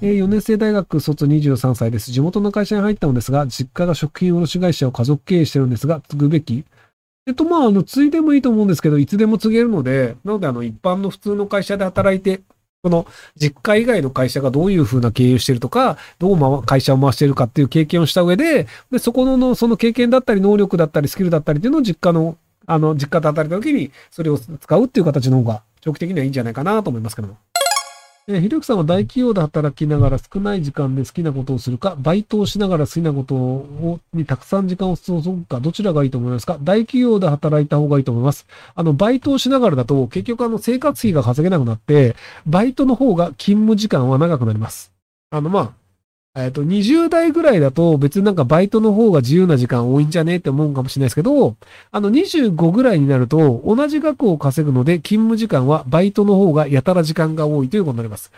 えー、4年生大学卒23歳です。地元の会社に入ったのですが、実家が食品卸会社を家族経営してるんですが、継ぐべきえっと、まあ、あの、継いでもいいと思うんですけど、いつでも継げるので、なので、あの、一般の普通の会社で働いて、この実家以外の会社がどういうふうな経営をしてるとか、どう会社を回してるかっていう経験をした上で、で、そこの、その経験だったり、能力だったり、スキルだったりっていうのを実家の、あの、実家で働いた時に、それを使うっていう形の方が、長期的にはいいんじゃないかなと思いますけども。えー、ひろゆきさんは大企業で働きながら少ない時間で好きなことをするか、バイトをしながら好きなことをにたくさん時間を注ぐか、どちらがいいと思いますか？大企業で働いた方がいいと思います。あの、バイトをしながらだと、結局あの、生活費が稼げなくなって、バイトの方が勤務時間は長くなります。あの、まあ、えっと、20代ぐらいだと別になんかバイトの方が自由な時間多いんじゃねって思うかもしれないですけど、あの25ぐらいになると同じ額を稼ぐので勤務時間はバイトの方がやたら時間が多いということになります。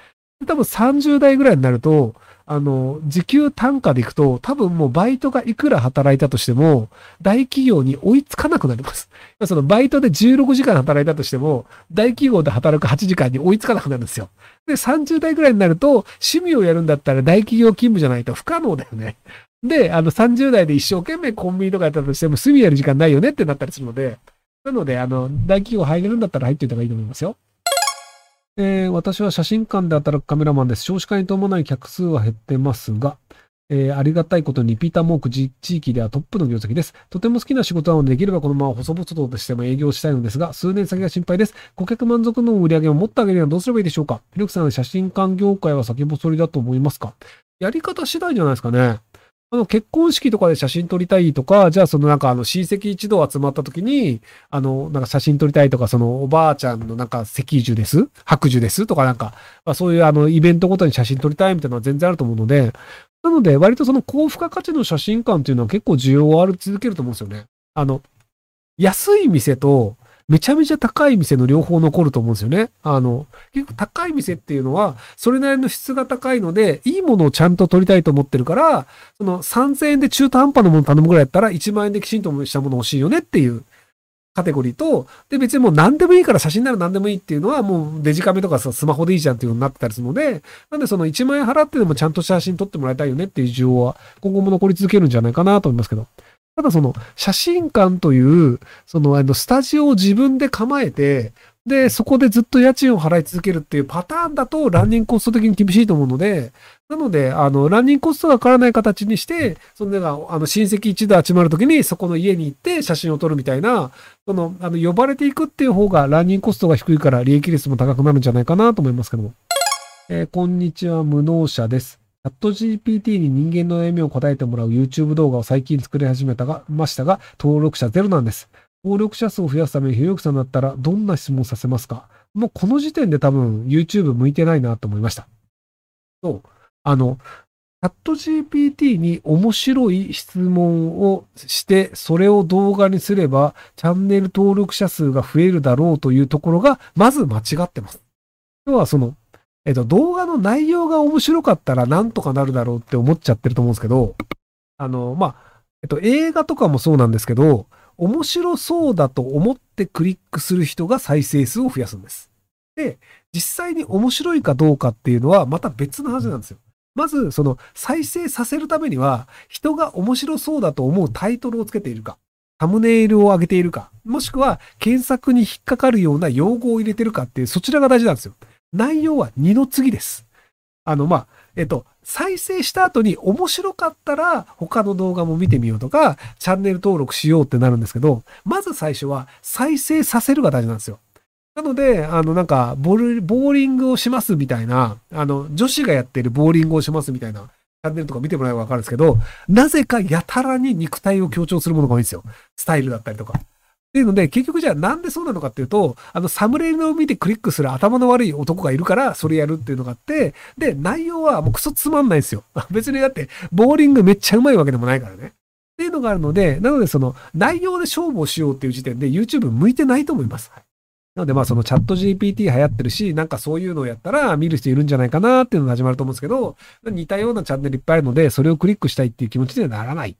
多分30代ぐらいになると、あの、時給単価でいくと、多分もうバイトがいくら働いたとしても、大企業に追いつかなくなります。そのバイトで16時間働いたとしても、大企業で働く8時間に追いつかなくなるんですよ。で、30代ぐらいになると、趣味をやるんだったら大企業勤務じゃないと不可能だよね。で、あの、30代で一生懸命コンビニとかやったとしても、趣味やる時間ないよねってなったりするので、なので、あの、大企業入れるんだったら入っておいた方がいいと思いますよ。えー、私は写真館で働くカメラマンです。少子化に伴い客数は減ってますが、えー、ありがたいことにピーター・モーク地域ではトップの業績です。とても好きな仕事なので、できればこのまま細々としても営業したいのですが、数年先が心配です。顧客満足の売り上げをもっと上げるにはどうすればいいでしょうか？ひろきさん、写真館業界は先細りだと思いますか？やり方次第じゃないですかね。あの、結婚式とかで写真撮りたいとか、じゃあそのなんかあの親戚一同集まった時に、あの、なんか写真撮りたいとか、そのおばあちゃんのなんか赤樹です？白樹です？とかなんか、まあ、そういうあのイベントごとに写真撮りたいみたいなのは全然あると思うので、なので割とその高付加価値の写真館っていうのは結構需要はある続けると思うんですよね。あの、安い店と、めちゃめちゃ高い店の両方残ると思うんですよね。あの、結構高い店っていうのは、それなりの質が高いので、いいものをちゃんと取りたいと思ってるから、その3000円で中途半端なもの頼むぐらいやったら、1万円できちんとしたもの欲しいよねっていうカテゴリーと、で、別にもう何でもいいから写真なら何でもいいっていうのは、もうデジカメとかさ、スマホでいいじゃんっていう風になってたりするので、なんでその1万円払ってでもちゃんと写真撮ってもらいたいよねっていう需要は、今後も残り続けるんじゃないかなと思いますけど。ただその写真館という、そのあのスタジオを自分で構えて、で、そこでずっと家賃を払い続けるっていうパターンだとランニングコスト的に厳しいと思うので、なので、あの、ランニングコストがかからない形にして、その、あの、親戚一同集まるときにそこの家に行って写真を撮るみたいな、その、あの、呼ばれていくっていう方がランニングコストが低いから利益率も高くなるんじゃないかなと思いますけども。えー、こんにちは、無能者です。チャット GPT に人間の悩みを答えてもらう YouTube 動画を最近作り始めたが、ましたが、登録者ゼロなんです。登録者数を増やすために、ひろゆきさんだったらどんな質問させますか？もうこの時点で多分 YouTube 向いてないなと思いました。そう。あの、チャット GPT に面白い質問をして、それを動画にすれば、チャンネル登録者数が増えるだろうというところが、まず間違ってます。要はその、えっと、動画の内容が面白かったらなんとかなるだろうって思っちゃってると思うんですけど、あの、まあ、えっと、映画とかもそうなんですけど、面白そうだと思ってクリックする人が再生数を増やすんです。で、実際に面白いかどうかっていうのはまた別の話なんですよ。まず、その再生させるためには、人が面白そうだと思うタイトルをつけているか、サムネイルを上げているか、もしくは検索に引っかかるような用語を入れてるかっていう、そちらが大事なんですよ。内容は2の次です。あの、まあ、えっと、再生した後に面白かったら他の動画も見てみようとか、チャンネル登録しようってなるんですけど、まず最初は再生させるが大事なんですよ。なので、あの、なんかボーボーリングをしますみたいな、あの、女子がやってるボーリングをしますみたいな、チャンネルとか見てもらえばわかるんですけど、なぜかやたらに肉体を強調するものが多いんですよ。スタイルだったりとか。っていうので、結局じゃあなんでそうなのかっていうと、あの、サムネイルを見てクリックする頭の悪い男がいるから、それやるっていうのがあって、で、内容はもうクソつまんないんですよ。別にだって、ボーリングめっちゃうまいわけでもないからね。っていうのがあるので、なのでその、内容で勝負をしようっていう時点で YouTube 向いてないと思います。なのでまあそのチャット GPT 流行ってるし、なんかそういうのをやったら見る人いるんじゃないかなっていうのが始まると思うんですけど、似たようなチャンネルいっぱいあるので、それをクリックしたいっていう気持ちにはならない。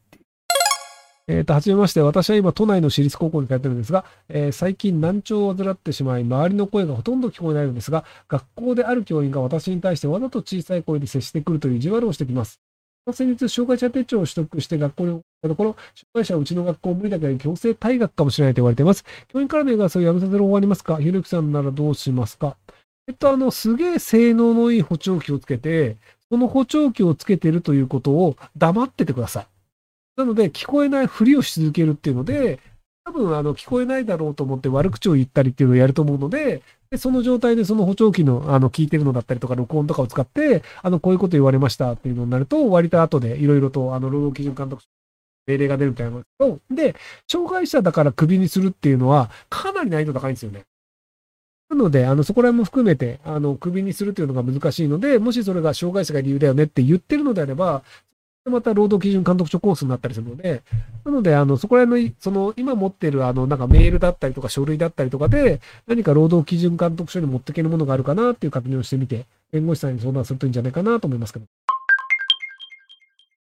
えっ、と、はじめまして。私は今、都内の私立高校に通ってるんですが、えー最近難聴を患ってしまい、周りの声がほとんど聞こえないのですが、学校である教員が私に対してわざと小さい声で接してくるという意地悪をしてきます。先日、障害者手帳を取得して学校に送ったところ、障害者はうちの学校無理だけど強制退学かもしれないと言われています。教員からの言がそれをやめさせる方法ありますか？ひろゆきさんならどうしますか？えっと、あの、すげえ性能のいい補聴器をつけて、その補聴器をつけてるということを黙っててください。なので、聞こえないふりをし続けるっていうので、多分、あの、聞こえないだろうと思って悪口を言ったりっていうのをやると思うので、でその状態でその補聴器の、あの、聞いてるのだったりとか、録音とかを使って、あの、こういうこと言われましたっていうのになると、割と後でいろいろと、あの、労働基準監督命令が出るみたいなんですけど、で、障害者だからクビにするっていうのは、かなり難易度高いんですよね。なので、あの、そこら辺も含めて、あの、クビにするというのが難しいので、もしそれが障害者が理由だよねって言ってるのであれば、また労働基準監督署コースになったりするので、なので、あの、そこら辺の、その、今持ってる、あの、なんかメールだったりとか書類だったりとかで、何か労働基準監督署に持っていけるものがあるかなっていう確認をしてみて、弁護士さんに相談するといいんじゃないかなと思いますけど。